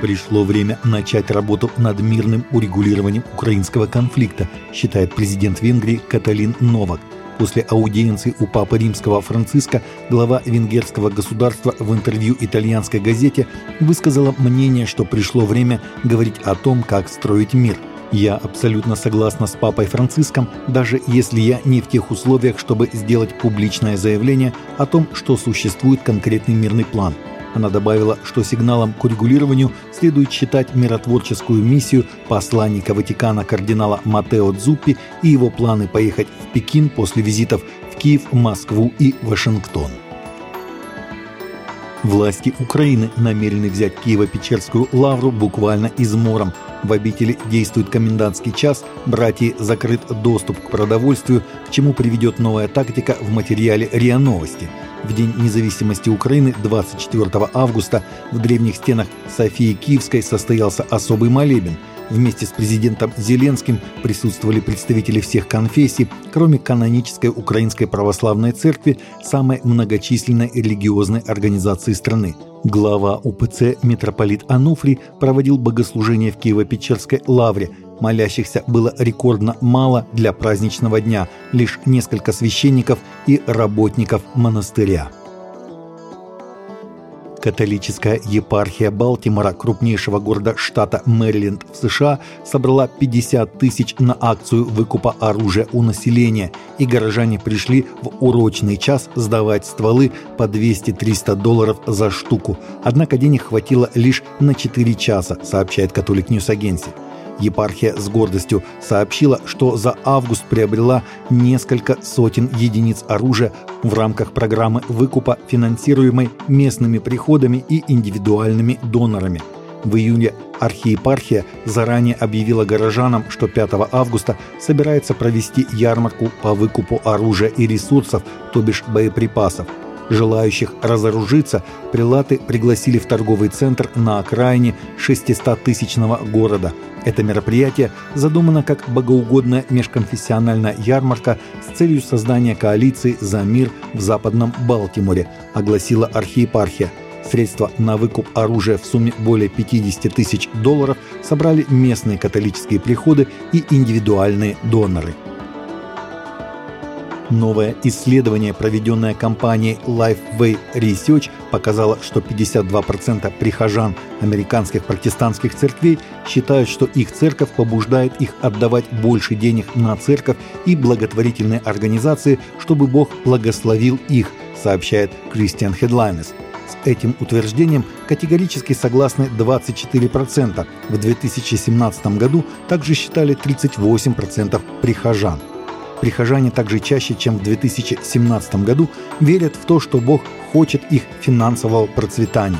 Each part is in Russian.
Пришло время начать работу над мирным урегулированием украинского конфликта, считает президент Венгрии Каталин Новак. После аудиенции у Папы Римского Франциска глава венгерского государства в интервью итальянской газете высказала мнение, что пришло время говорить о том, как строить мир. Я абсолютно согласна с Папой Франциском, даже если я не в тех условиях, чтобы сделать публичное заявление о том, что существует конкретный мирный план – она добавила, что сигналом к урегулированию следует считать миротворческую миссию посланника Ватикана кардинала Матео Дзуппи и его планы поехать в Пекин после визитов в Киев, Москву и Вашингтон. Власти Украины намерены взять Киево-Печерскую лавру буквально измором. В обители действует комендантский час, братья закрыт доступ к продовольствию, к чему приведет новая тактика в материале РИА Новости – в День независимости Украины 24 августа в древних стенах Софии Киевской состоялся особый молебен. Вместе с президентом Зеленским присутствовали представители всех конфессий, кроме канонической Украинской Православной Церкви, самой многочисленной религиозной организации страны. Глава УПЦ митрополит Ануфрий проводил богослужение в Киево-Печерской лавре – Молящихся было рекордно мало для праздничного дня, лишь несколько священников и работников монастыря. Католическая епархия Балтимора, крупнейшего города штата Мэриленд в США, собрала 50 тысяч на акцию выкупа оружия у населения, и горожане пришли в урочный час сдавать стволы по 200-300 долларов за штуку. Однако денег хватило лишь на 4 часа, сообщает Catholic News Agency. Епархия с гордостью сообщила, что за август приобрела несколько сотен единиц оружия в рамках программы выкупа, финансируемой местными приходами и индивидуальными донорами. В июле архиепархия заранее объявила горожанам, что 5 августа собирается провести ярмарку по выкупу оружия и ресурсов, то бишь боеприпасов – Желающих разоружиться прилаты пригласили в торговый центр на окраине 600-тысячного города. Это мероприятие задумано как богоугодная межконфессиональная ярмарка с целью создания коалиции за мир в Западном Балтиморе, огласила архиепархия. Средства на выкуп оружия в сумме более 50 тысяч долларов собрали местные католические приходы и индивидуальные доноры. Новое исследование, проведенное компанией Lifeway Research, показало, что 52% прихожан американских протестантских церквей считают, что их церковь побуждает их отдавать больше денег на церковь и благотворительные организации, чтобы Бог благословил их, сообщает Christian Headlines. С этим утверждением категорически согласны 24%. В 2017 году также считали 38% прихожан. Прихожане также чаще, чем в 2017 году, верят в то, что Бог хочет их финансового процветания.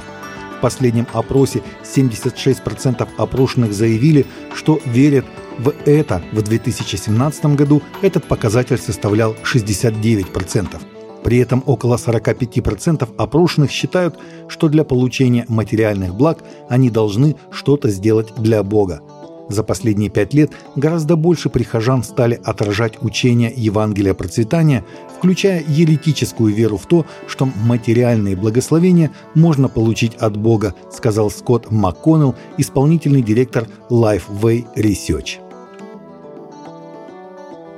В последнем опросе 76% опрошенных заявили, что верят в это. В 2017 году этот показатель составлял 69%. При этом около 45% опрошенных считают, что для получения материальных благ они должны что-то сделать для Бога. За последние пять лет гораздо больше прихожан стали отражать учения Евангелия процветания, включая еретическую веру в то, что материальные благословения можно получить от Бога, сказал Скотт МакКоннелл, исполнительный директор Lifeway Research.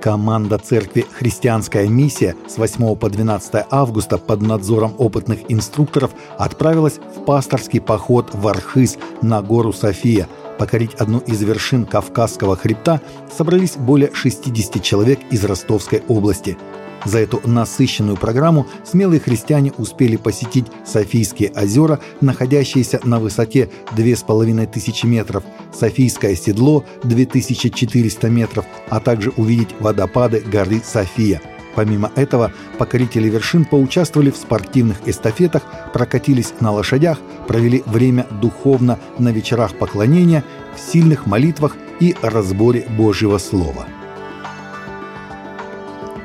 Команда церкви «Христианская миссия» с 8 по 12 августа под надзором опытных инструкторов отправилась в пасторский поход в Архыз на гору София – покорить одну из вершин Кавказского хребта собрались более 60 человек из Ростовской области. За эту насыщенную программу смелые христиане успели посетить Софийские озера, находящиеся на высоте 2500 метров, Софийское седло 2400 метров, а также увидеть водопады горы София – Помимо этого, покорители вершин поучаствовали в спортивных эстафетах, прокатились на лошадях, провели время духовно на вечерах поклонения, в сильных молитвах и разборе Божьего Слова.